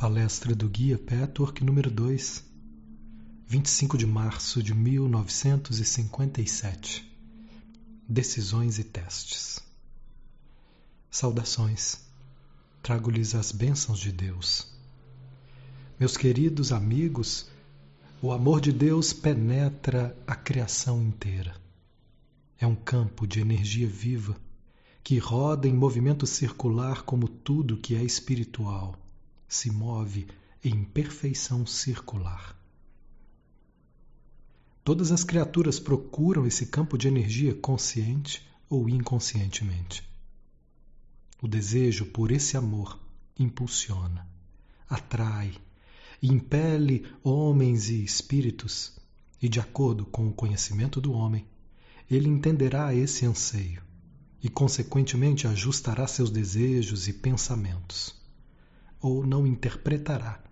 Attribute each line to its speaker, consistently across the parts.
Speaker 1: Palestra do Guia Petwork número 2, 25 de março de 1957. Decisões e testes. Saudações. Trago-lhes as bênçãos de Deus. Meus queridos amigos, o amor de Deus penetra a criação inteira. É um campo de energia viva que roda em movimento circular como tudo que é espiritual se move em perfeição circular. Todas as criaturas procuram esse campo de energia consciente ou inconscientemente. O desejo por esse amor impulsiona, atrai impele homens e espíritos, e de acordo com o conhecimento do homem, ele entenderá esse anseio e, consequentemente, ajustará seus desejos e pensamentos ou não interpretará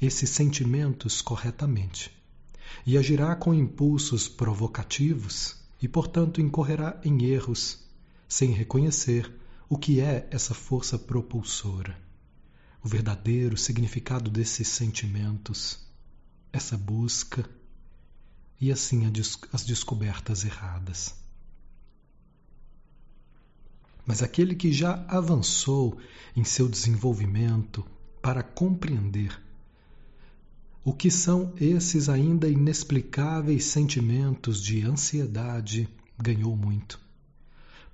Speaker 1: esses sentimentos corretamente e agirá com impulsos provocativos e, portanto, incorrerá em erros sem reconhecer o que é essa força propulsora, o verdadeiro significado desses sentimentos, essa busca e assim as descobertas erradas. Mas aquele que já avançou em seu desenvolvimento para compreender o que são esses ainda inexplicáveis sentimentos de ansiedade ganhou muito,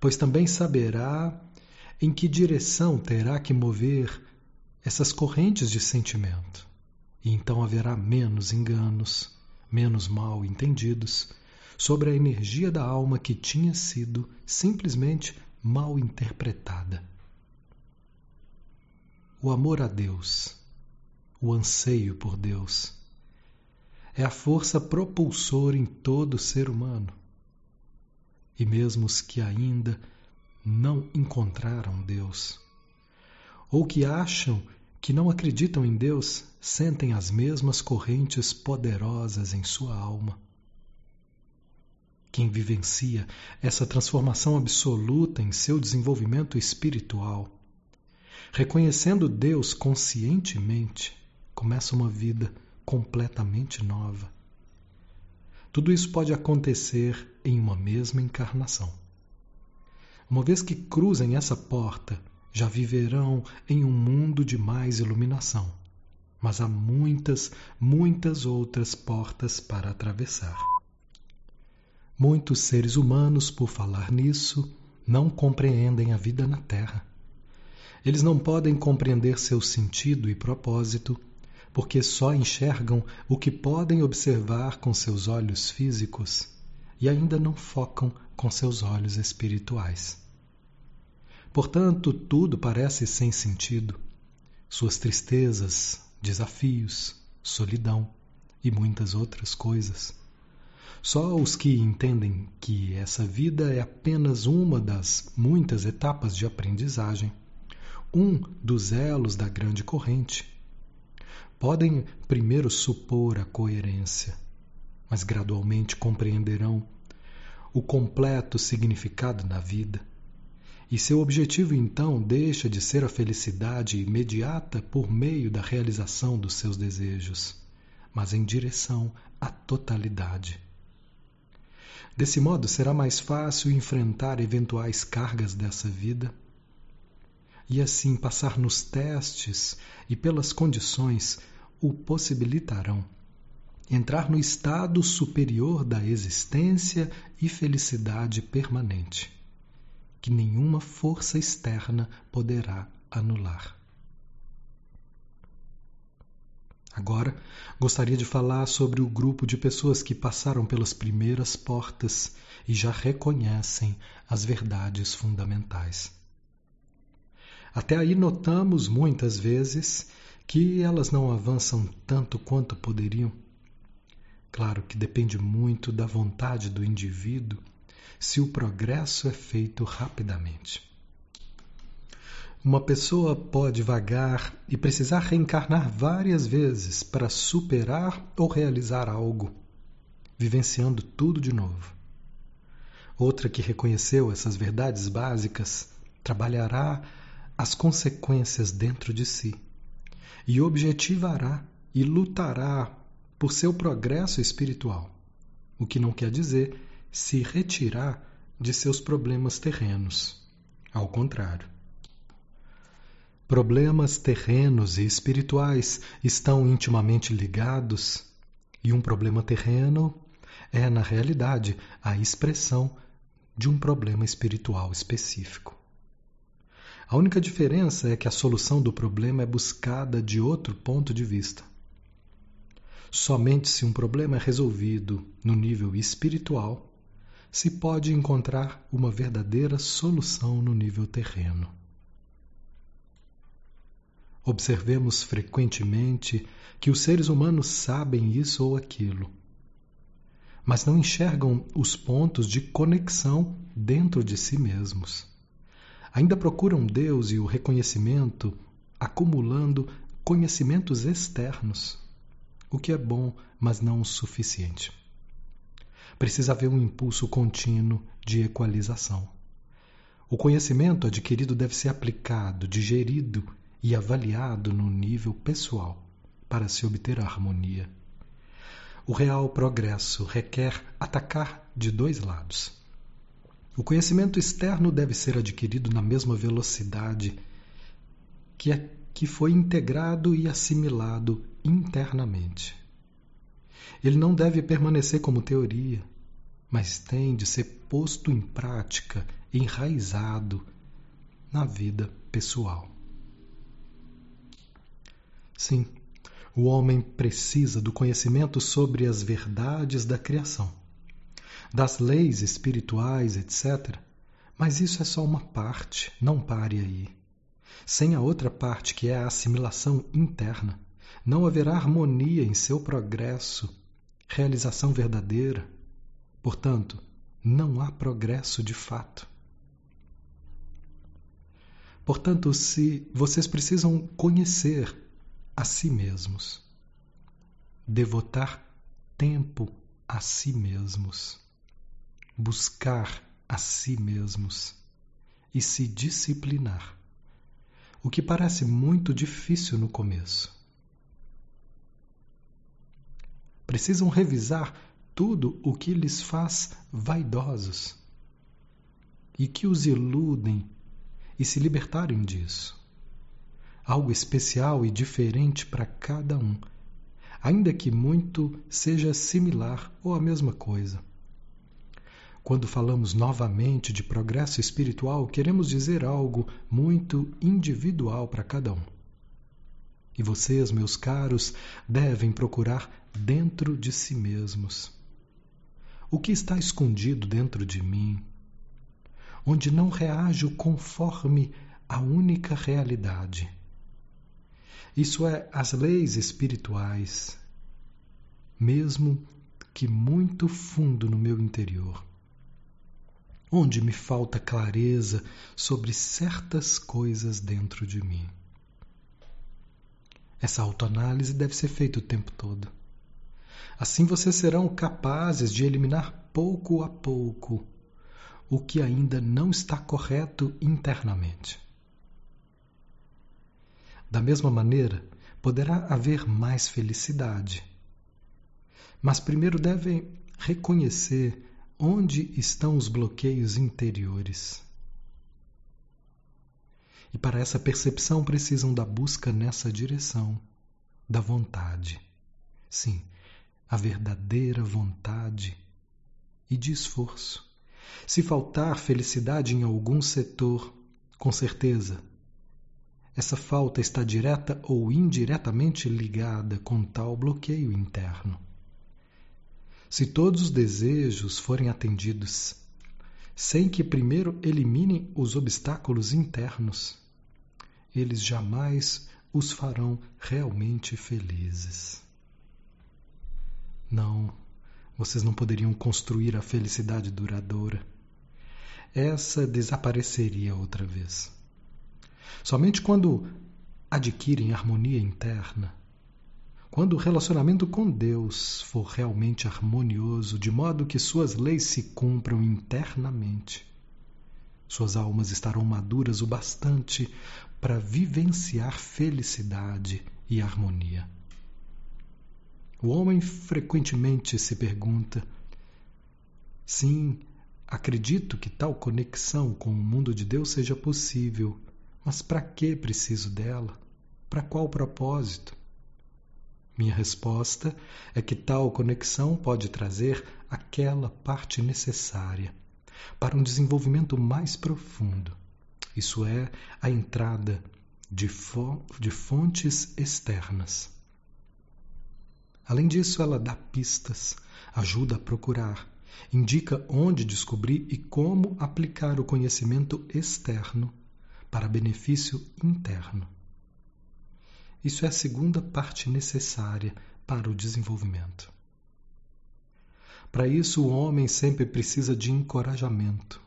Speaker 1: pois também saberá em que direção terá que mover essas correntes de sentimento, e então haverá menos enganos, menos mal entendidos sobre a energia da alma que tinha sido simplesmente mal interpretada. O amor a Deus, o anseio por Deus, é a força propulsora em todo ser humano. E mesmo os que ainda não encontraram Deus, ou que acham que não acreditam em Deus, sentem as mesmas correntes poderosas em sua alma quem vivencia essa transformação absoluta em seu desenvolvimento espiritual, reconhecendo Deus conscientemente, começa uma vida completamente nova. Tudo isso pode acontecer em uma mesma encarnação. Uma vez que cruzem essa porta, já viverão em um mundo de mais iluminação. Mas há muitas, muitas outras portas para atravessar. Muitos seres humanos, por falar nisso, não compreendem a vida na Terra. Eles não podem compreender seu sentido e propósito, porque só enxergam o que podem observar com seus olhos físicos e ainda não focam com seus olhos espirituais. Portanto, tudo parece sem sentido. Suas tristezas, desafios, solidão e muitas outras coisas. Só os que entendem que essa vida é apenas uma das muitas etapas de aprendizagem, um dos elos da grande corrente, podem primeiro supor a coerência, mas gradualmente compreenderão o completo significado da vida. E seu objetivo então deixa de ser a felicidade imediata por meio da realização dos seus desejos, mas em direção à totalidade. Desse modo, será mais fácil enfrentar eventuais cargas dessa vida e assim passar nos testes e pelas condições o possibilitarão entrar no estado superior da existência e felicidade permanente, que nenhuma força externa poderá anular. Agora, gostaria de falar sobre o grupo de pessoas que passaram pelas primeiras portas e já reconhecem as verdades fundamentais. Até aí notamos muitas vezes que elas não avançam tanto quanto poderiam. Claro que depende muito da vontade do indivíduo se o progresso é feito rapidamente. Uma pessoa pode vagar e precisar reencarnar várias vezes para superar ou realizar algo, vivenciando tudo de novo. Outra que reconheceu essas verdades básicas trabalhará as consequências dentro de si e objetivará e lutará por seu progresso espiritual, o que não quer dizer se retirar de seus problemas terrenos. Ao contrário. Problemas terrenos e espirituais estão intimamente ligados, e um problema terreno é, na realidade, a expressão de um problema espiritual específico. A única diferença é que a solução do problema é buscada de outro ponto de vista. Somente se um problema é resolvido no nível espiritual se pode encontrar uma verdadeira solução no nível terreno. Observemos frequentemente que os seres humanos sabem isso ou aquilo, mas não enxergam os pontos de conexão dentro de si mesmos. Ainda procuram Deus e o reconhecimento acumulando conhecimentos externos, o que é bom, mas não o suficiente. Precisa haver um impulso contínuo de equalização. O conhecimento adquirido deve ser aplicado, digerido e avaliado no nível pessoal para se obter a harmonia. O real progresso requer atacar de dois lados. O conhecimento externo deve ser adquirido na mesma velocidade que, é, que foi integrado e assimilado internamente. Ele não deve permanecer como teoria, mas tem de ser posto em prática, enraizado na vida pessoal. Sim, o homem precisa do conhecimento sobre as verdades da criação, das leis espirituais, etc. Mas isso é só uma parte, não pare aí. Sem a outra parte, que é a assimilação interna, não haverá harmonia em seu progresso, realização verdadeira. Portanto, não há progresso de fato. Portanto, se vocês precisam conhecer a si mesmos, devotar tempo a si mesmos, buscar a si mesmos. E se disciplinar, o que parece muito difícil no começo. Precisam revisar tudo o que lhes faz vaidosos. E que os iludem e se libertarem disso algo especial e diferente para cada um, ainda que muito seja similar ou a mesma coisa. Quando falamos novamente de progresso espiritual, queremos dizer algo muito individual para cada um. E vocês, meus caros, devem procurar dentro de si mesmos. O que está escondido dentro de mim? Onde não reajo conforme a única realidade isso é, as leis espirituais, mesmo que muito fundo no meu interior, onde me falta clareza sobre certas coisas dentro de mim. Essa autoanálise deve ser feita o tempo todo. Assim vocês serão capazes de eliminar pouco a pouco o que ainda não está correto internamente. Da mesma maneira, poderá haver mais felicidade. Mas primeiro devem reconhecer onde estão os bloqueios interiores. E para essa percepção precisam da busca nessa direção, da vontade. Sim, a verdadeira vontade e de esforço. Se faltar felicidade em algum setor, com certeza essa falta está direta ou indiretamente ligada com tal bloqueio interno. Se todos os desejos forem atendidos, sem que primeiro eliminem os obstáculos internos, eles jamais os farão realmente felizes. Não, vocês não poderiam construir a felicidade duradoura. Essa desapareceria outra vez. Somente quando adquirem harmonia interna, quando o relacionamento com Deus for realmente harmonioso, de modo que suas leis se cumpram internamente, suas almas estarão maduras o bastante para vivenciar felicidade e harmonia. O homem frequentemente se pergunta: sim, acredito que tal conexão com o mundo de Deus seja possível, mas para que preciso dela? Para qual propósito? Minha resposta é que tal conexão pode trazer aquela parte necessária para um desenvolvimento mais profundo. Isso é, a entrada de, fo de fontes externas. Além disso, ela dá pistas, ajuda a procurar, indica onde descobrir e como aplicar o conhecimento externo para benefício interno. Isso é a segunda parte necessária para o desenvolvimento. Para isso, o homem sempre precisa de encorajamento,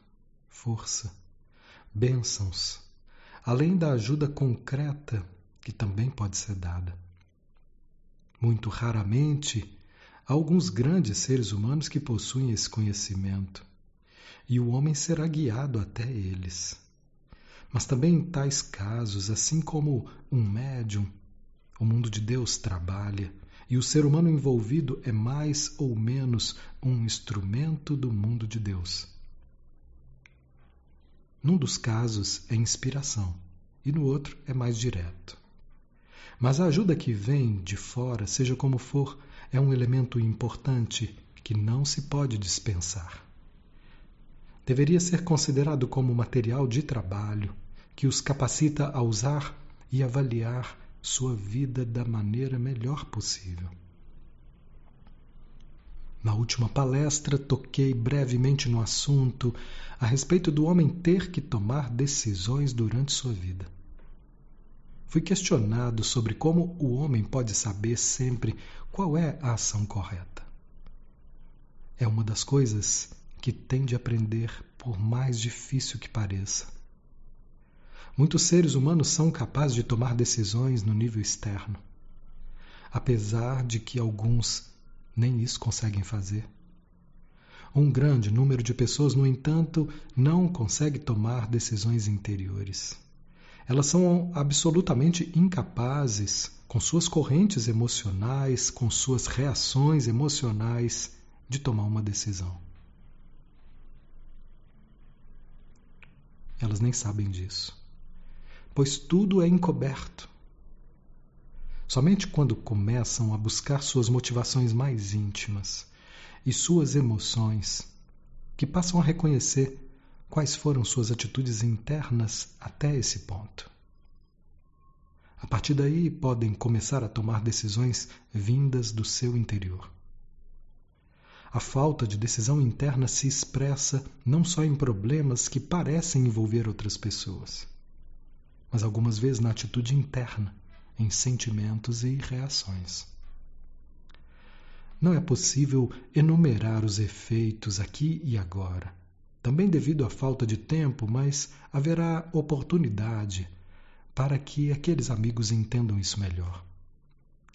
Speaker 1: força, bênçãos, além da ajuda concreta que também pode ser dada. Muito raramente, há alguns grandes seres humanos que possuem esse conhecimento, e o homem será guiado até eles. Mas também em tais casos, assim como um médium o mundo de Deus trabalha e o ser humano envolvido é mais ou menos um instrumento do mundo de Deus. Num dos casos é inspiração e no outro é mais direto. Mas a ajuda que vem de fora, seja como for, é um elemento importante que não se pode dispensar. Deveria ser considerado como material de trabalho que os capacita a usar e avaliar sua vida da maneira melhor possível. Na última palestra, toquei brevemente no assunto a respeito do homem ter que tomar decisões durante sua vida. Fui questionado sobre como o homem pode saber sempre qual é a ação correta. É uma das coisas que tem de aprender, por mais difícil que pareça. Muitos seres humanos são capazes de tomar decisões no nível externo, apesar de que alguns nem isso conseguem fazer. Um grande número de pessoas, no entanto, não consegue tomar decisões interiores. Elas são absolutamente incapazes, com suas correntes emocionais, com suas reações emocionais, de tomar uma decisão. Elas nem sabem disso pois tudo é encoberto. Somente quando começam a buscar suas motivações mais íntimas e suas emoções, que passam a reconhecer quais foram suas atitudes internas até esse ponto. A partir daí, podem começar a tomar decisões vindas do seu interior. A falta de decisão interna se expressa não só em problemas que parecem envolver outras pessoas, mas algumas vezes na atitude interna, em sentimentos e reações. Não é possível enumerar os efeitos aqui e agora, também devido à falta de tempo, mas haverá oportunidade para que aqueles amigos entendam isso melhor.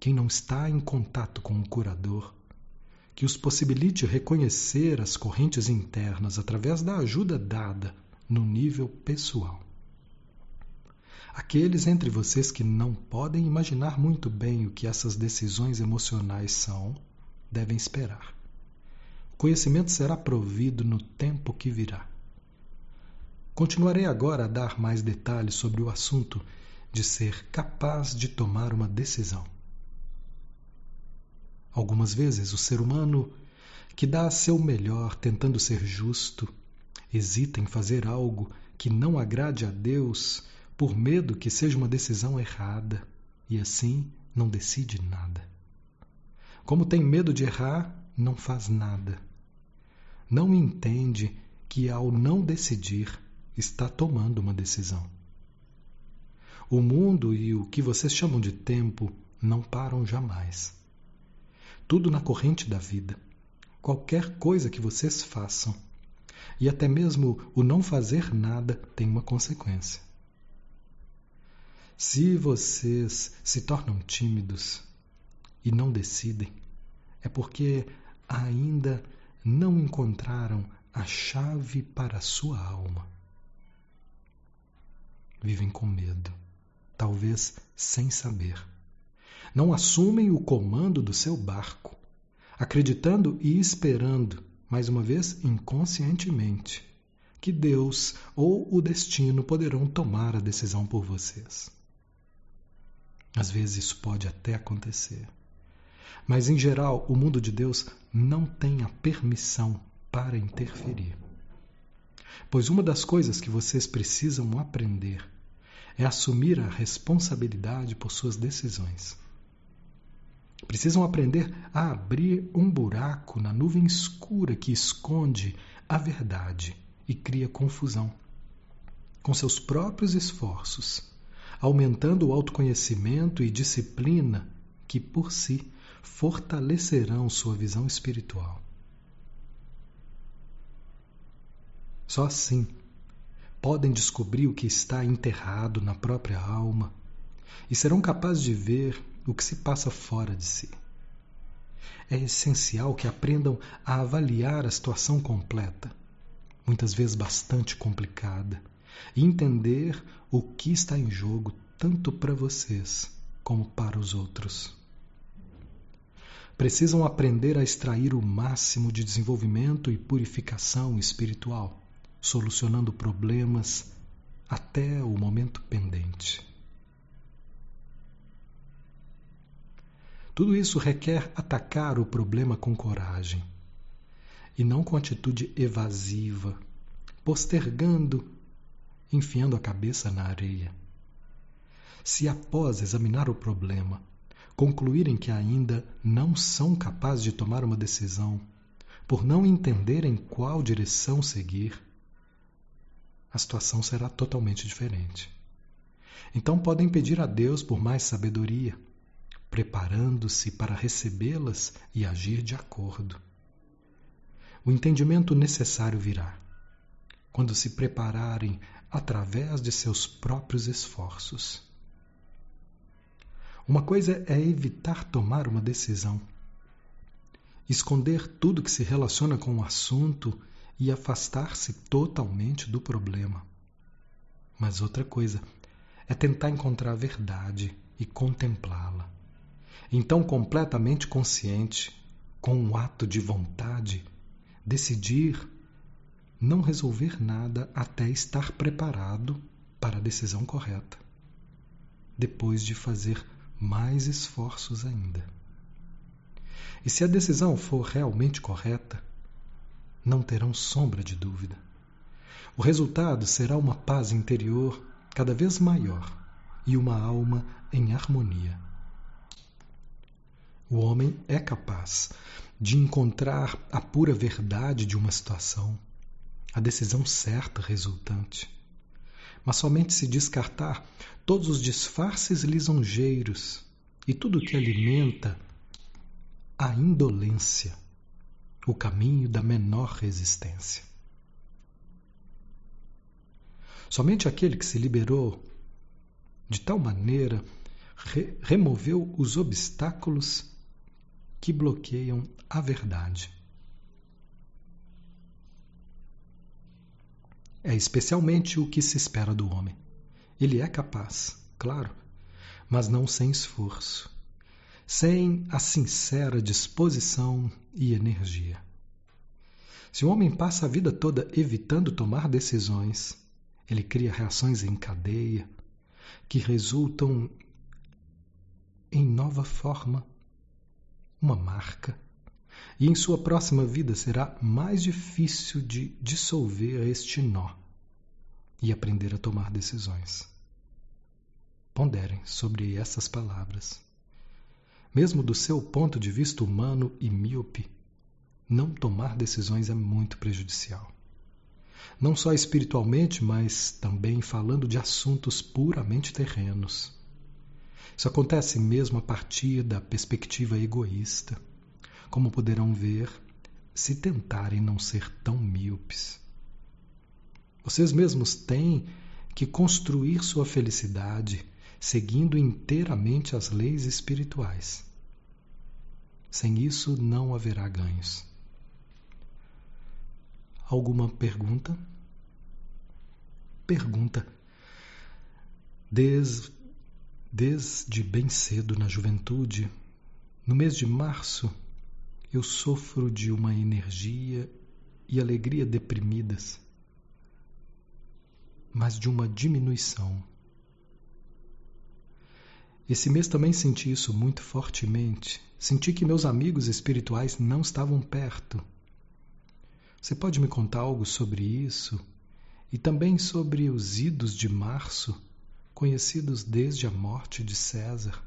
Speaker 1: Quem não está em contato com o curador, que os possibilite reconhecer as correntes internas através da ajuda dada no nível pessoal. Aqueles entre vocês que não podem imaginar muito bem o que essas decisões emocionais são, devem esperar. O conhecimento será provido no tempo que virá. Continuarei agora a dar mais detalhes sobre o assunto de ser capaz de tomar uma decisão. Algumas vezes o ser humano, que dá seu melhor tentando ser justo, hesita em fazer algo que não agrade a Deus por medo que seja uma decisão errada e assim não decide nada. Como tem medo de errar, não faz nada. Não entende que ao não decidir está tomando uma decisão. O mundo e o que vocês chamam de tempo não param jamais. Tudo na corrente da vida. Qualquer coisa que vocês façam, e até mesmo o não fazer nada tem uma consequência. Se vocês se tornam tímidos e não decidem, é porque ainda não encontraram a chave para a sua alma. Vivem com medo talvez sem saber. Não assumem o comando do seu barco, acreditando e esperando, mais uma vez inconscientemente, que Deus ou o destino poderão tomar a decisão por vocês. Às vezes isso pode até acontecer. Mas, em geral, o mundo de Deus não tem a permissão para interferir. Pois uma das coisas que vocês precisam aprender é assumir a responsabilidade por suas decisões. Precisam aprender a abrir um buraco na nuvem escura que esconde a verdade e cria confusão. Com seus próprios esforços, aumentando o autoconhecimento e disciplina que, por si, fortalecerão sua visão espiritual. Só assim podem descobrir o que está enterrado na própria alma e serão capazes de ver o que se passa fora de si. É essencial que aprendam a avaliar a situação completa, muitas vezes bastante complicada, e entender o que está em jogo tanto para vocês como para os outros. Precisam aprender a extrair o máximo de desenvolvimento e purificação espiritual, solucionando problemas até o momento pendente. Tudo isso requer atacar o problema com coragem e não com atitude evasiva, postergando, enfiando a cabeça na areia. Se após examinar o problema concluírem que ainda não são capazes de tomar uma decisão, por não entenderem qual direção seguir, a situação será totalmente diferente. Então podem pedir a Deus por mais sabedoria preparando-se para recebê-las e agir de acordo. O entendimento necessário virá quando se prepararem através de seus próprios esforços. Uma coisa é evitar tomar uma decisão, esconder tudo que se relaciona com o assunto e afastar-se totalmente do problema. Mas outra coisa é tentar encontrar a verdade e contemplá-la. Então, completamente consciente, com um ato de vontade, decidir não resolver nada até estar preparado para a decisão correta, depois de fazer mais esforços ainda. E se a decisão for realmente correta, não terão sombra de dúvida. O resultado será uma paz interior cada vez maior e uma alma em harmonia. O homem é capaz de encontrar a pura verdade de uma situação, a decisão certa resultante. Mas somente se descartar todos os disfarces lisonjeiros e tudo que alimenta a indolência, o caminho da menor resistência. Somente aquele que se liberou de tal maneira re removeu os obstáculos que bloqueiam a verdade. É especialmente o que se espera do homem. Ele é capaz, claro, mas não sem esforço, sem a sincera disposição e energia. Se o homem passa a vida toda evitando tomar decisões, ele cria reações em cadeia que resultam em nova forma uma marca, e em sua próxima vida será mais difícil de dissolver este nó e aprender a tomar decisões. Ponderem sobre essas palavras. Mesmo do seu ponto de vista humano e míope, não tomar decisões é muito prejudicial. Não só espiritualmente, mas também falando de assuntos puramente terrenos. Isso acontece mesmo a partir da perspectiva egoísta, como poderão ver se tentarem não ser tão míopes. Vocês mesmos têm que construir sua felicidade seguindo inteiramente as leis espirituais. Sem isso, não haverá ganhos. Alguma pergunta? Pergunta. Des Desde bem cedo na juventude, no mês de março, eu sofro de uma energia e alegria deprimidas, mas de uma diminuição. Esse mês também senti isso muito fortemente. Senti que meus amigos espirituais não estavam perto. Você pode me contar algo sobre isso? E também sobre os idos de março, conhecidos desde a morte de César?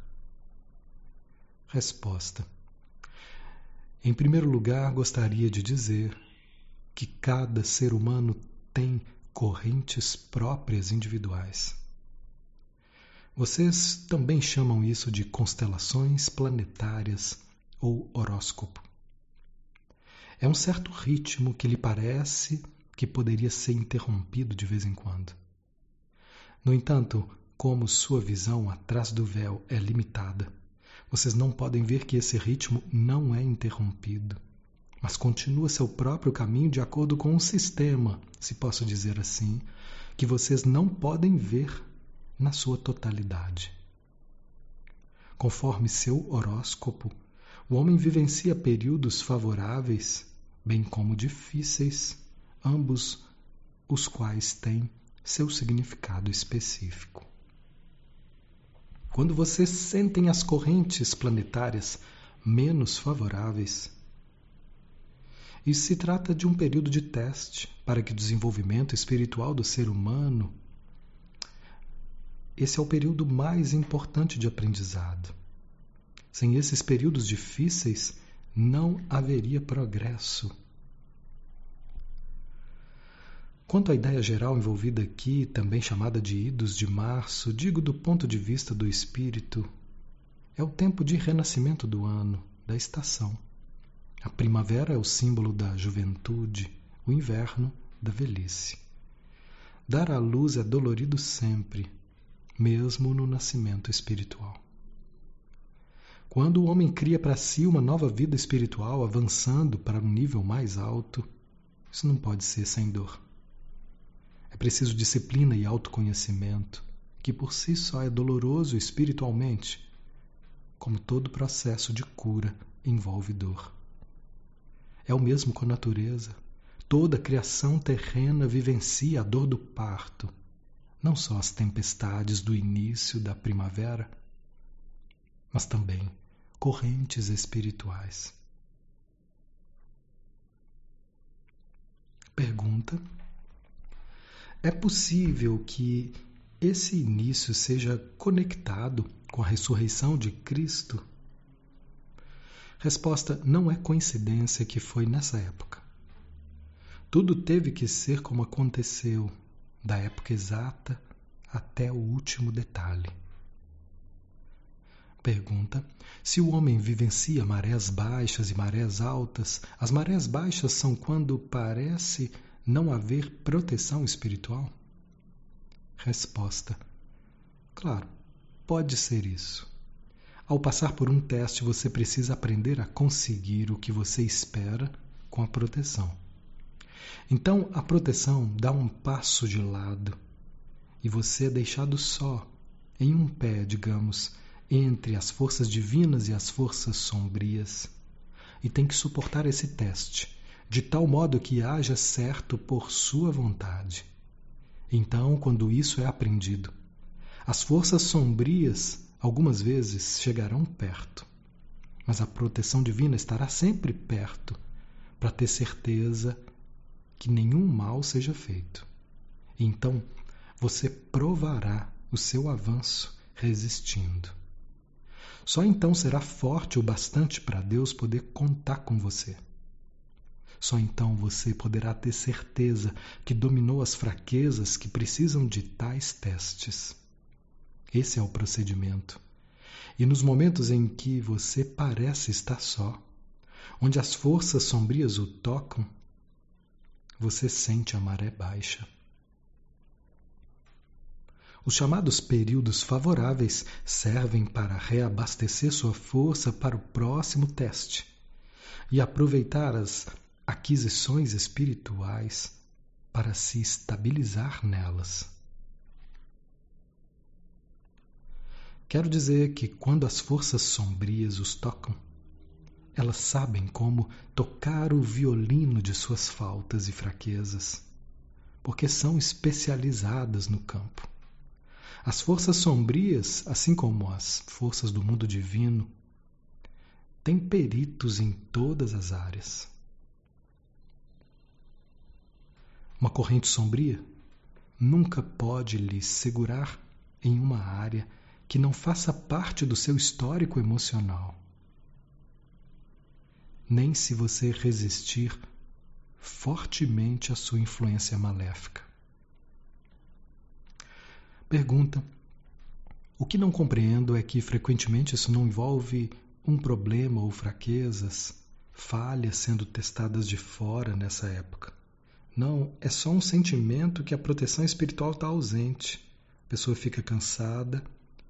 Speaker 1: Resposta: Em primeiro lugar, gostaria de dizer que cada ser humano tem correntes próprias individuais. Vocês também chamam isso de constelações planetárias ou horóscopo. É um certo ritmo que lhe parece que poderia ser interrompido de vez em quando. No entanto, como sua visão atrás do véu é limitada, vocês não podem ver que esse ritmo não é interrompido, mas continua seu próprio caminho de acordo com um sistema, se posso dizer assim, que vocês não podem ver na sua totalidade. Conforme seu horóscopo, o homem vivencia períodos favoráveis, bem como difíceis, ambos os quais têm seu significado específico. Quando vocês sentem as correntes planetárias menos favoráveis, isso se trata de um período de teste para que o desenvolvimento espiritual do ser humano esse é o período mais importante de aprendizado. Sem esses períodos difíceis, não haveria progresso. Quanto à ideia geral envolvida aqui, também chamada de idos de março, digo do ponto de vista do espírito, é o tempo de renascimento do ano, da estação. A primavera é o símbolo da juventude, o inverno da velhice. Dar à luz é dolorido sempre, mesmo no nascimento espiritual. Quando o homem cria para si uma nova vida espiritual, avançando para um nível mais alto, isso não pode ser sem dor. É preciso disciplina e autoconhecimento, que por si só é doloroso espiritualmente, como todo processo de cura envolve dor. É o mesmo com a natureza. Toda a criação terrena vivencia a dor do parto, não só as tempestades do início da primavera, mas também correntes espirituais. Pergunta: É possível que esse início seja conectado com a ressurreição de Cristo? Resposta: Não é coincidência que foi nessa época. Tudo teve que ser como aconteceu da época exata até o último detalhe. Pergunta: se o homem vivencia marés baixas e marés altas, as marés baixas são quando parece não haver proteção espiritual? Resposta: Claro, pode ser isso. Ao passar por um teste, você precisa aprender a conseguir o que você espera com a proteção. Então a proteção dá um passo de lado e você é deixado só, em um pé, digamos, entre as forças divinas e as forças sombrias. E tem que suportar esse teste, de tal modo que haja certo por sua vontade. Então, quando isso é aprendido, as forças sombrias algumas vezes chegarão perto, mas a proteção divina estará sempre perto para ter certeza que nenhum mal seja feito. Então você provará o seu avanço resistindo. Só então será forte o bastante para Deus poder contar com você. Só então você poderá ter certeza que dominou as fraquezas que precisam de tais testes. Esse é o procedimento. E nos momentos em que você parece estar só, onde as forças sombrias o tocam, você sente a maré baixa. Os chamados períodos favoráveis servem para reabastecer sua força para o próximo teste e aproveitar as aquisições espirituais para se estabilizar nelas. Quero dizer que quando as forças sombrias os tocam, elas sabem como tocar o violino de suas faltas e fraquezas, porque são especializadas no campo. As forças sombrias, assim como as forças do mundo divino, têm peritos em todas as áreas. Uma corrente sombria nunca pode lhe segurar em uma área que não faça parte do seu histórico emocional. Nem se você resistir fortemente à sua influência maléfica. Pergunta: O que não compreendo é que frequentemente isso não envolve um problema ou fraquezas, falhas sendo testadas de fora nessa época. Não, é só um sentimento que a proteção espiritual está ausente. A pessoa fica cansada,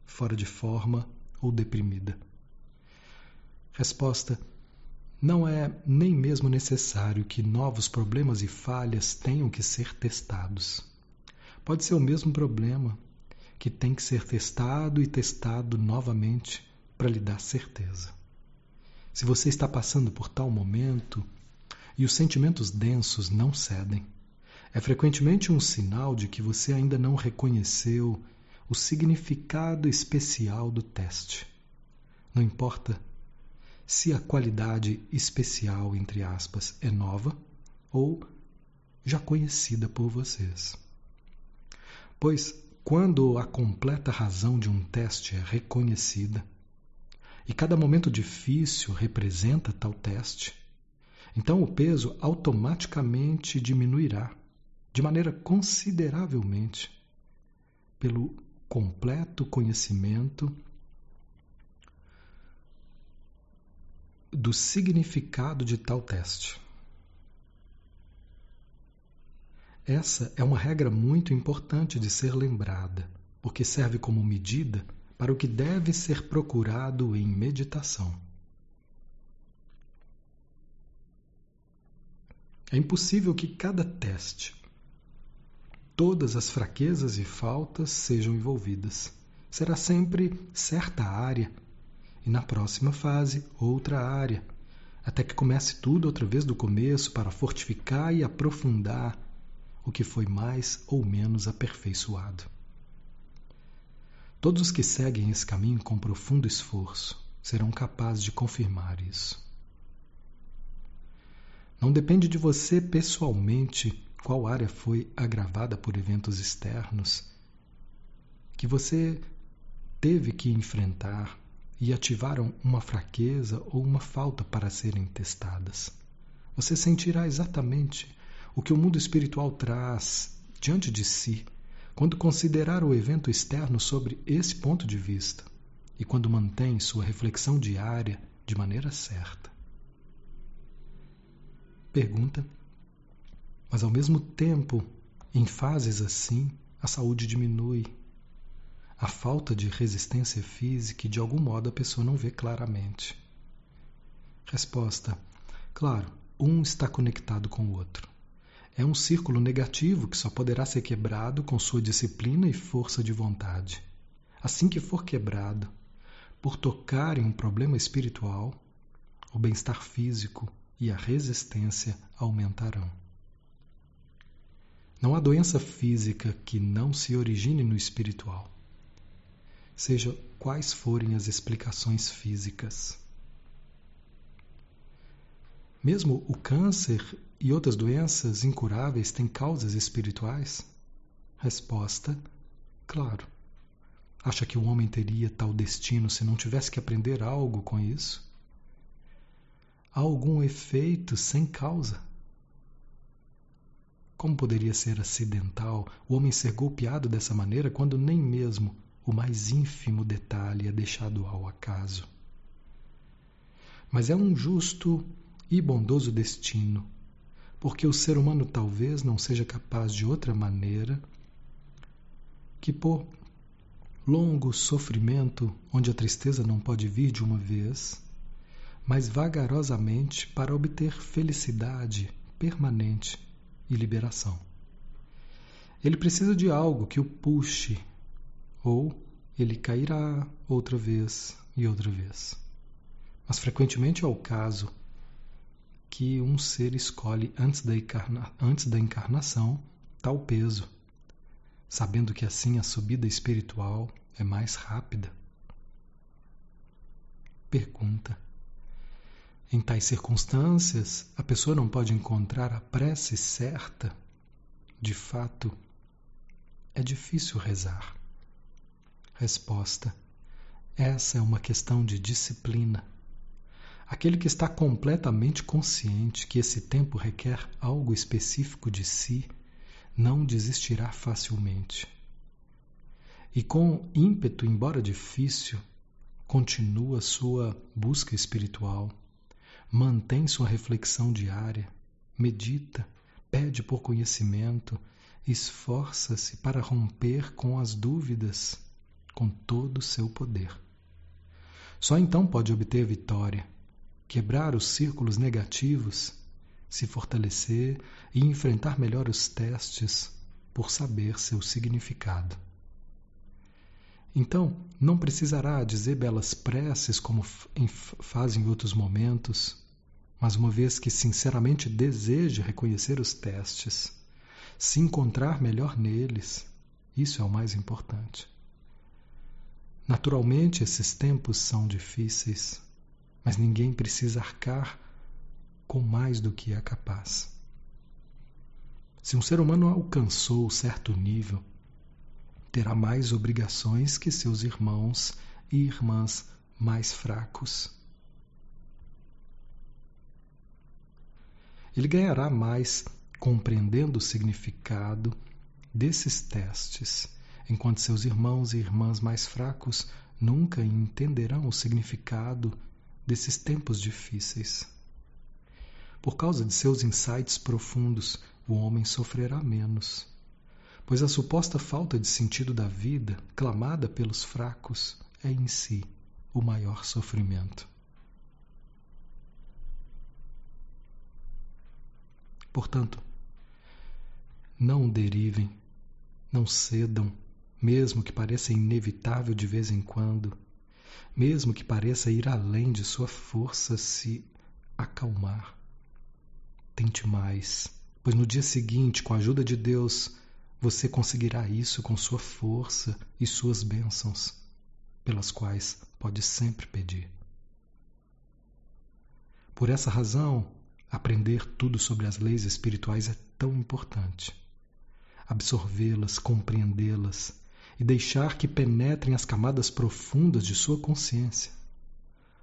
Speaker 1: fora de forma ou deprimida? Resposta: Não é nem mesmo necessário que novos problemas e falhas tenham que ser testados. Pode ser o mesmo problema que tem que ser testado e testado novamente para lhe dar certeza. Se você está passando por tal momento e os sentimentos densos não cedem, é frequentemente um sinal de que você ainda não reconheceu o significado especial do teste. Não importa se a qualidade especial, entre aspas, é nova ou já conhecida por vocês. Pois, quando a completa razão de um teste é reconhecida, e cada momento difícil representa tal teste, então o peso automaticamente diminuirá de maneira consideravelmente pelo completo conhecimento do significado de tal teste. Essa é uma regra muito importante de ser lembrada, porque serve como medida para o que deve ser procurado em meditação. É impossível que cada teste todas as fraquezas e faltas sejam envolvidas. Será sempre certa área, e na próxima fase, outra área, até que comece tudo outra vez do começo para fortificar e aprofundar o que foi mais ou menos aperfeiçoado. Todos os que seguem esse caminho com profundo esforço serão capazes de confirmar isso. Não depende de você pessoalmente qual área foi agravada por eventos externos que você teve que enfrentar e ativaram uma fraqueza ou uma falta para serem testadas. Você sentirá exatamente o que o mundo espiritual traz diante de si quando considerar o evento externo sobre esse ponto de vista e quando mantém sua reflexão diária de maneira certa. Pergunta mas ao mesmo tempo, em fases assim, a saúde diminui. A falta de resistência física e de algum modo a pessoa não vê claramente. Resposta: Claro, um está conectado com o outro. É um círculo negativo que só poderá ser quebrado com sua disciplina e força de vontade. Assim que for quebrado, por tocar em um problema espiritual, o bem-estar físico e a resistência aumentarão. Não há doença física que não se origine no espiritual, seja quais forem as explicações físicas. Mesmo o câncer e outras doenças incuráveis têm causas espirituais? Resposta: claro. Acha que o homem teria tal destino se não tivesse que aprender algo com isso? Algum efeito sem causa? Como poderia ser acidental o homem ser golpeado dessa maneira quando nem mesmo o mais ínfimo detalhe é deixado ao acaso? Mas é um justo e bondoso destino, porque o ser humano talvez não seja capaz de outra maneira que por longo sofrimento, onde a tristeza não pode vir de uma vez, mas vagarosamente para obter felicidade permanente e liberação. Ele precisa de algo que o puxe ou ele cairá outra vez e outra vez. Mas frequentemente é o caso que um ser escolhe antes da, encarna antes da encarnação tal peso, sabendo que assim a subida espiritual é mais rápida. Pergunta: Em tais circunstâncias, a pessoa não pode encontrar a prece certa? De fato, é difícil rezar. Resposta: Essa é uma questão de disciplina. Aquele que está completamente consciente que esse tempo requer algo específico de si, não desistirá facilmente. E com ímpeto, embora difícil, continua sua busca espiritual, mantém sua reflexão diária, medita, pede por conhecimento, esforça-se para romper com as dúvidas com todo o seu poder. Só então pode obter vitória, quebrar os círculos negativos, se fortalecer e enfrentar melhor os testes por saber seu significado. Então, não precisará dizer belas preces como faz em outros momentos, mas uma vez que sinceramente deseja reconhecer os testes, se encontrar melhor neles, isso é o mais importante. Naturalmente, esses tempos são difíceis, mas ninguém precisa arcar com mais do que é capaz. Se um ser humano alcançou certo nível, terá mais obrigações que seus irmãos e irmãs mais fracos. Ele ganhará mais compreendendo o significado desses testes enquanto seus irmãos e irmãs mais fracos nunca entenderão o significado desses tempos difíceis. Por causa de seus insights profundos, o homem sofrerá menos, pois a suposta falta de sentido da vida, clamada pelos fracos, é em si o maior sofrimento. Portanto, não derivem, não cedam mesmo que pareça inevitável de vez em quando, mesmo que pareça ir além de sua força se acalmar. Tente mais, pois no dia seguinte, com a ajuda de Deus, você conseguirá isso com sua força e suas bênçãos, pelas quais pode sempre pedir. Por essa razão, aprender tudo sobre as leis espirituais é tão importante. Absorvê-las, compreendê-las, e deixar que penetrem as camadas profundas de sua consciência,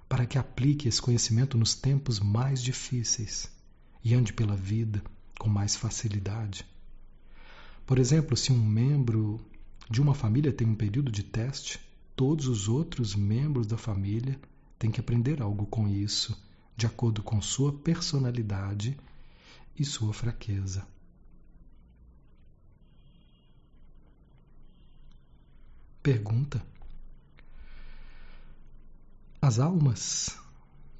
Speaker 1: para que aplique esse conhecimento nos tempos mais difíceis e ande pela vida com mais facilidade. Por exemplo, se um membro de uma família tem um período de teste, todos os outros membros da família têm que aprender algo com isso, de acordo com sua personalidade e sua fraqueza. pergunta. As almas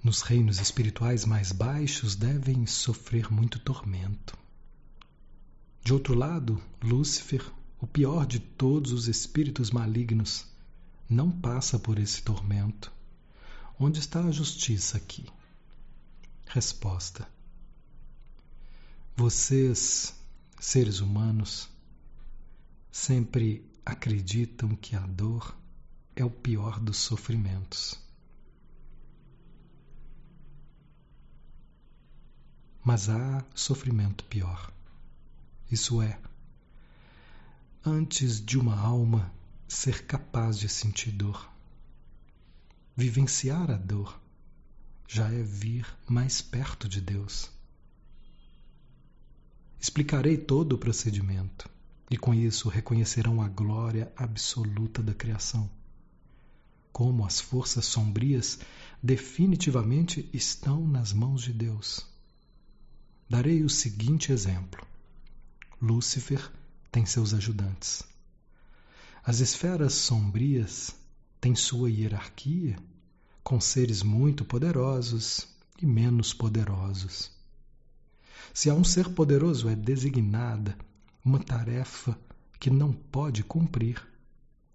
Speaker 1: nos reinos espirituais mais baixos devem sofrer muito tormento. De outro lado, Lúcifer, o pior de todos os espíritos malignos, não passa por esse tormento. Onde está a justiça aqui? Resposta: Vocês, seres humanos, sempre acreditam que a dor é o pior dos sofrimentos. Mas há sofrimento pior. Isso é, antes de uma alma ser capaz de sentir dor, vivenciar a dor já é vir mais perto de Deus. Explicarei todo o procedimento e com isso reconhecerão a glória absoluta da criação. Como as forças sombrias definitivamente estão nas mãos de Deus. Darei o seguinte exemplo: Lúcifer tem seus ajudantes. As esferas sombrias têm sua hierarquia, com seres muito poderosos e menos poderosos. Se a um ser poderoso é designada uma tarefa que não pode cumprir.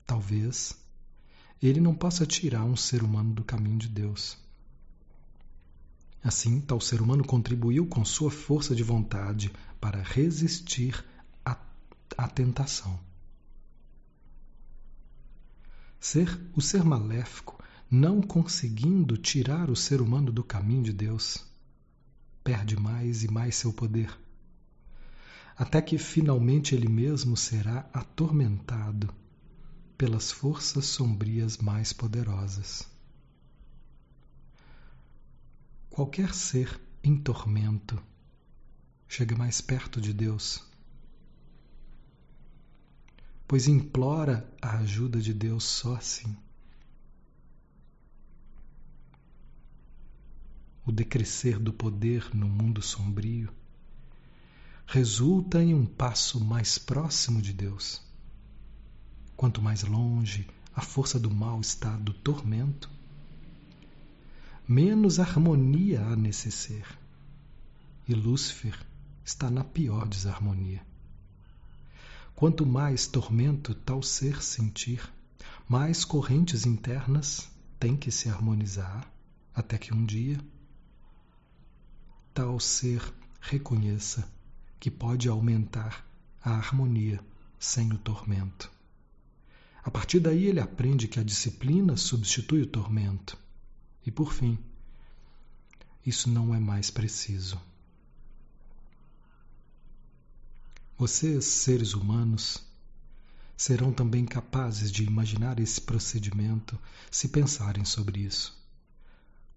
Speaker 1: Talvez ele não possa tirar um ser humano do caminho de Deus. Assim, tal ser humano contribuiu com sua força de vontade para resistir à, à tentação. Ser o ser maléfico, não conseguindo tirar o ser humano do caminho de Deus, perde mais e mais seu poder, até que finalmente ele mesmo será atormentado pelas forças sombrias mais poderosas. Qualquer ser em tormento chega mais perto de Deus, pois implora a ajuda de Deus só assim. O decrescer do poder no mundo sombrio resulta em um passo mais próximo de Deus. Quanto mais longe a força do mal está do tormento, menos harmonia há nesse ser. E Lúcifer está na pior desarmonia. Quanto mais tormento tal ser sentir, mais correntes internas tem que se harmonizar até que um dia tal ser reconheça que pode aumentar a harmonia sem o tormento. A partir daí, ele aprende que a disciplina substitui o tormento. E por fim, isso não é mais preciso. Vocês, seres humanos, serão também capazes de imaginar esse procedimento se pensarem sobre isso.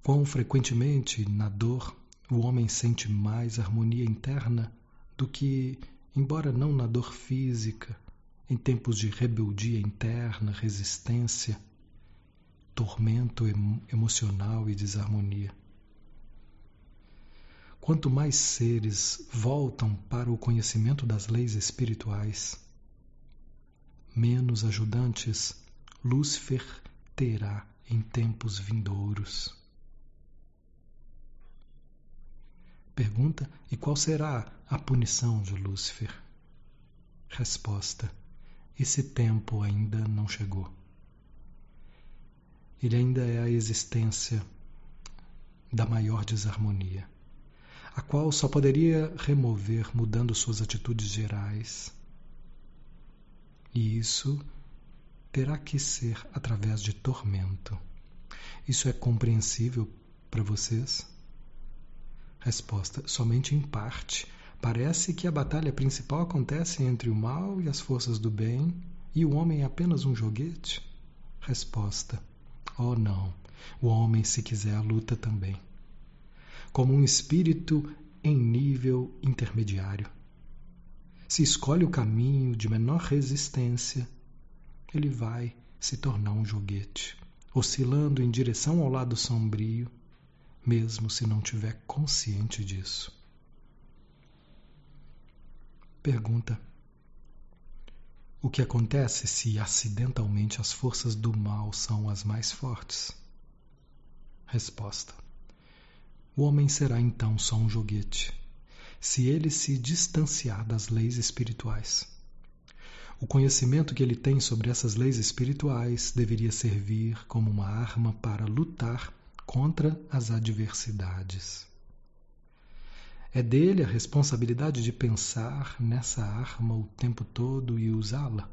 Speaker 1: Quão frequentemente, na dor, o homem sente mais harmonia interna do que, embora não na dor física, em tempos de rebeldia interna, resistência, tormento emocional e desarmonia. Quanto mais seres voltam para o conhecimento das leis espirituais, menos ajudantes Lúcifer terá em tempos vindouros. Pergunta: e qual será a punição de Lúcifer? Resposta: esse tempo ainda não chegou. Ele ainda é a existência da maior desarmonia, a qual só poderia remover mudando suas atitudes gerais. E isso terá que ser através de tormento. Isso é compreensível para vocês? Resposta: somente em parte Parece que a batalha principal acontece entre o mal e as forças do bem e o homem é apenas um joguete? Resposta: Oh, não. O homem, se quiser, luta também. Como um espírito em nível intermediário. Se escolhe o caminho de menor resistência, ele vai se tornar um joguete, oscilando em direção ao lado sombrio, mesmo se não tiver consciente disso. Pergunta: O que acontece se acidentalmente as forças do mal são as mais fortes? Resposta: O homem será então só um joguete, se ele se distanciar das leis espirituais. O conhecimento que ele tem sobre essas leis espirituais deveria servir como uma arma para lutar contra as adversidades. É dele a responsabilidade de pensar nessa arma o tempo todo e usá-la.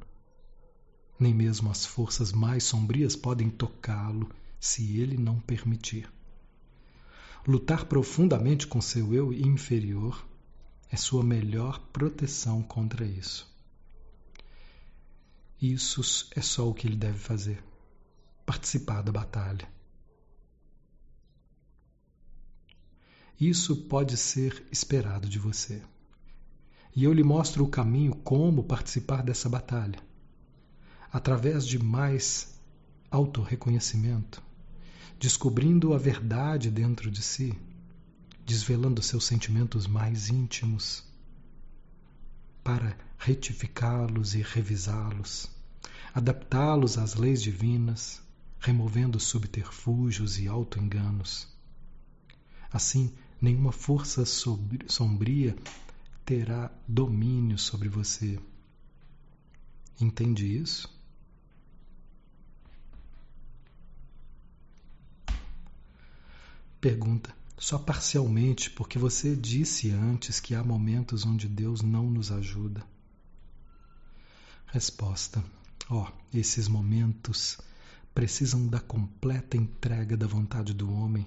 Speaker 1: Nem mesmo as forças mais sombrias podem tocá-lo se ele não permitir. Lutar profundamente com seu eu inferior é sua melhor proteção contra isso. Isso é só o que ele deve fazer: participar da batalha. Isso pode ser esperado de você. E eu lhe mostro o caminho como participar dessa batalha. Através de mais autorreconhecimento, descobrindo a verdade dentro de si, desvelando seus sentimentos mais íntimos, para retificá-los e revisá-los, adaptá-los às leis divinas, removendo subterfúgios e autoenganos. Assim, nenhuma força sombria terá domínio sobre você. Entende isso? Pergunta: só parcialmente, porque você disse antes que há momentos onde Deus não nos ajuda. Resposta: Ó, oh, esses momentos precisam da completa entrega da vontade do homem,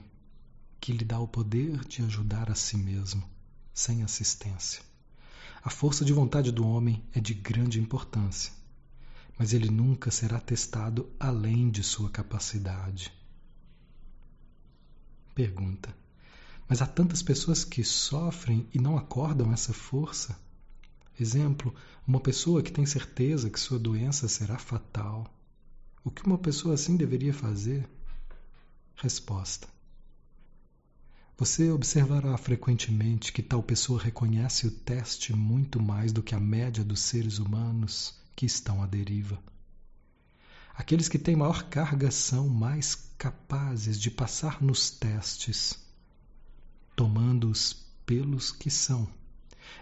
Speaker 1: que lhe dá o poder de ajudar a si mesmo, sem assistência. A força de vontade do homem é de grande importância, mas ele nunca será testado além de sua capacidade. Pergunta: mas há tantas pessoas que sofrem e não acordam essa força. Exemplo, uma pessoa que tem certeza que sua doença será fatal. O que uma pessoa assim deveria fazer? Resposta: Você observará frequentemente que tal pessoa reconhece o teste muito mais do que a média dos seres humanos que estão à deriva. Aqueles que têm maior carga são mais capazes de passar nos testes tomando-os pelos que são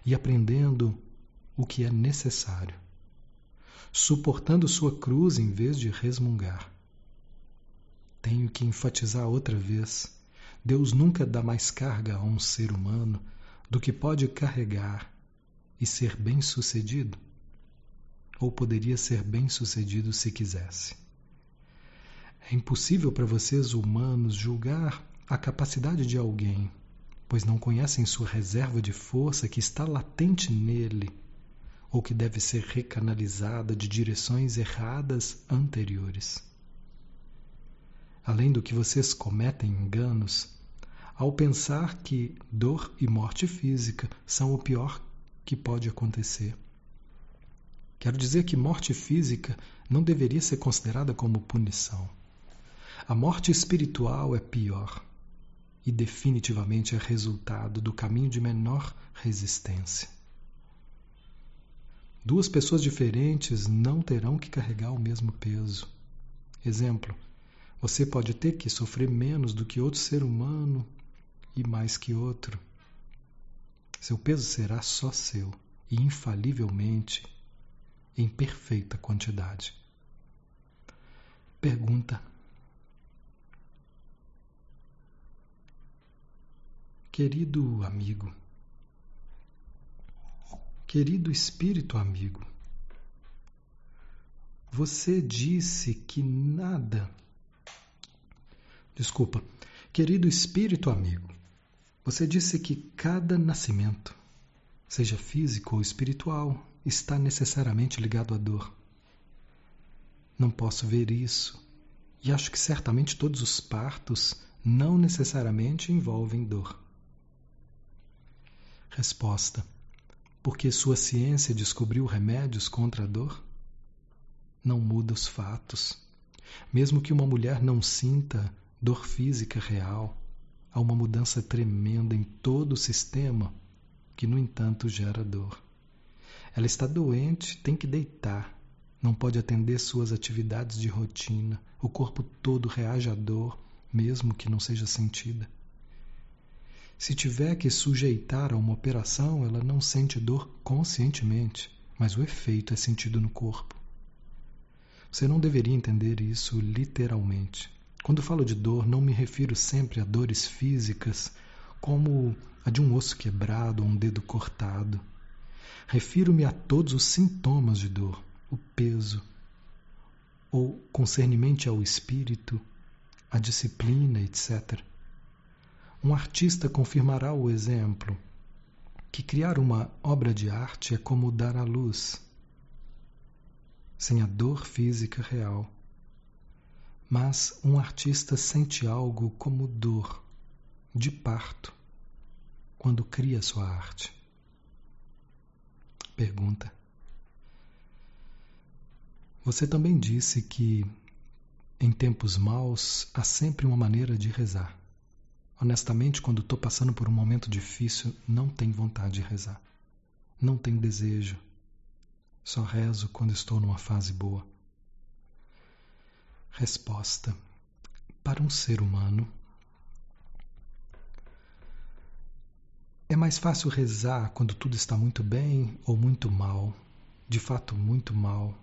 Speaker 1: e aprendendo o que é necessário, suportando sua cruz em vez de resmungar. Tenho que enfatizar outra vez: Deus nunca dá mais carga a um ser humano do que pode carregar e ser bem-sucedido, ou poderia ser bem-sucedido se quisesse. É impossível para vocês humanos julgar a capacidade de alguém pois não conhecem sua reserva de força que está latente nele, ou que deve ser recanalizada de direções erradas anteriores. Além do que vocês cometem enganos, ao pensar que dor e morte física são o pior que pode acontecer. Quero dizer que morte física não deveria ser considerada como punição. A morte espiritual é pior e definitivamente é resultado do caminho de menor resistência. Duas pessoas diferentes não terão que carregar o mesmo peso. Exemplo: você pode ter que sofrer menos do que outro ser humano e mais que outro. Seu peso será só seu e infalivelmente em perfeita quantidade. Pergunta: Querido amigo, querido espírito amigo, você disse que nada. Desculpa, querido espírito amigo, você disse que cada nascimento, seja físico ou espiritual, está necessariamente ligado à dor. Não posso ver isso, e acho que certamente todos os partos não necessariamente envolvem dor. Resposta: Porque sua ciência descobriu remédios contra a dor? Não muda os fatos. Mesmo que uma mulher não sinta dor física real, há uma mudança tremenda em todo o sistema que, no entanto, gera dor. Ela está doente, tem que deitar, não pode atender suas atividades de rotina, o corpo todo reage à dor, mesmo que não seja sentida. Se tiver que sujeitar a uma operação, ela não sente dor conscientemente, mas o efeito é sentido no corpo. Você não deveria entender isso literalmente. Quando falo de dor, não me refiro sempre a dores físicas, como a de um osso quebrado ou um dedo cortado. Refiro-me a todos os sintomas de dor, o peso, ou concernimento ao espírito, a disciplina, etc. Um artista confirmará o exemplo que criar uma obra de arte é como dar à luz, sem a dor física real. Mas um artista sente algo como dor de parto quando cria sua arte. Pergunta: Você também disse que em tempos maus há sempre uma maneira de rezar. Honestamente, quando estou passando por um momento difícil, não tenho vontade de rezar. Não tenho desejo. Só rezo quando estou numa fase boa. Resposta: Para um ser humano, é mais fácil rezar quando tudo está muito bem ou muito mal, de fato, muito mal.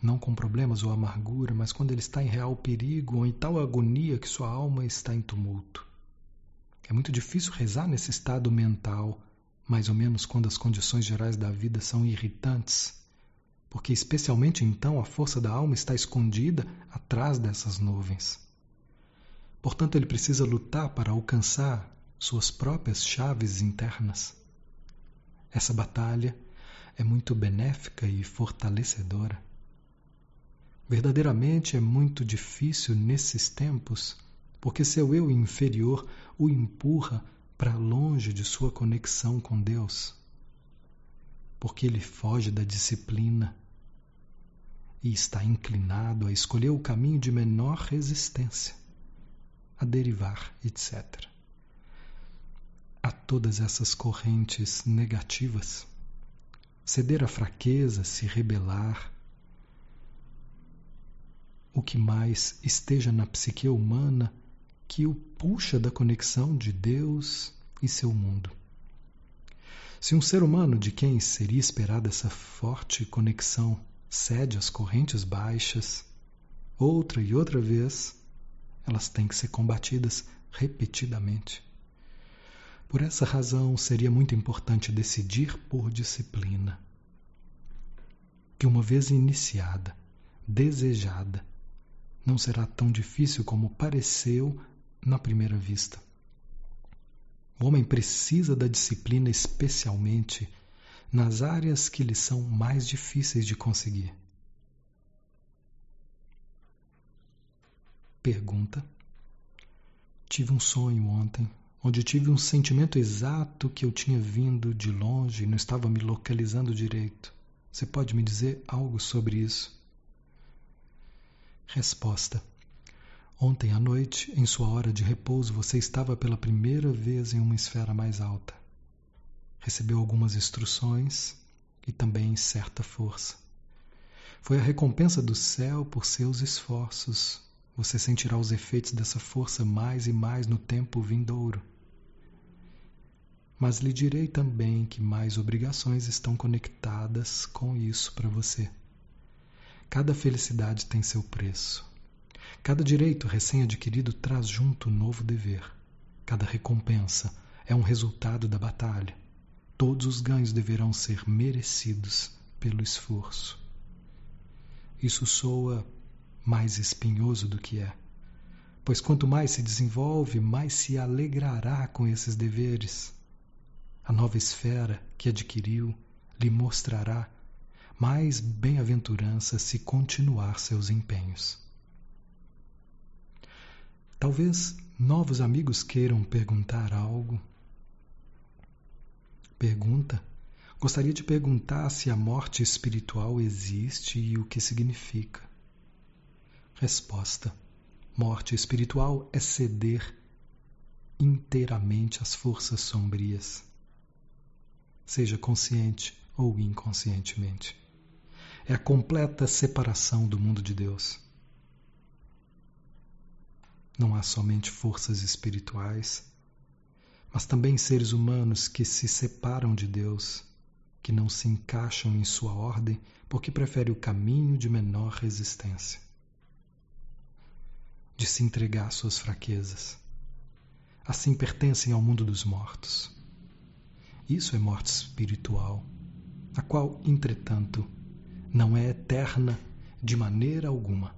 Speaker 1: Não com problemas ou amargura, mas quando ele está em real perigo ou em tal agonia que sua alma está em tumulto. É muito difícil rezar nesse estado mental, mais ou menos quando as condições gerais da vida são irritantes, porque especialmente então a força da alma está escondida atrás dessas nuvens. Portanto, ele precisa lutar para alcançar suas próprias chaves internas. Essa batalha é muito benéfica e fortalecedora. Verdadeiramente é muito difícil nesses tempos, porque seu eu inferior o empurra para longe de sua conexão com Deus, porque ele foge da disciplina e está inclinado a escolher o caminho de menor resistência, a derivar, etc. A todas essas correntes negativas, ceder à fraqueza, se rebelar, o que mais esteja na psique humana que o puxa da conexão de Deus e seu mundo. Se um ser humano de quem seria esperada essa forte conexão cede às correntes baixas, outra e outra vez, elas têm que ser combatidas repetidamente. Por essa razão, seria muito importante decidir por disciplina. Que uma vez iniciada, desejada, não será tão difícil como pareceu na primeira vista. O homem precisa da disciplina especialmente nas áreas que lhe são mais difíceis de conseguir. Pergunta: Tive um sonho ontem, onde tive um sentimento exato que eu tinha vindo de longe e não estava me localizando direito. Você pode me dizer algo sobre isso? Resposta: Ontem à noite, em sua hora de repouso, você estava pela primeira vez em uma esfera mais alta. Recebeu algumas instruções e também certa força. Foi a recompensa do céu por seus esforços. Você sentirá os efeitos dessa força mais e mais no tempo vindouro. Mas lhe direi também que mais obrigações estão conectadas com isso para você. Cada felicidade tem seu preço. Cada direito recém-adquirido traz junto um novo dever. Cada recompensa é um resultado da batalha. Todos os ganhos deverão ser merecidos pelo esforço. Isso soa mais espinhoso do que é, pois quanto mais se desenvolve, mais se alegrará com esses deveres. A nova esfera que adquiriu lhe mostrará mais bem-aventurança se continuar seus empenhos. Talvez novos amigos queiram perguntar algo. Pergunta. Gostaria de perguntar se a morte espiritual existe e o que significa. Resposta. Morte espiritual é ceder inteiramente às forças sombrias, seja consciente ou inconscientemente. É a completa separação do mundo de Deus. Não há somente forças espirituais, mas também seres humanos que se separam de Deus, que não se encaixam em sua ordem porque preferem o caminho de menor resistência, de se entregar às suas fraquezas. Assim pertencem ao mundo dos mortos. Isso é morte espiritual, a qual, entretanto, não é eterna de maneira alguma.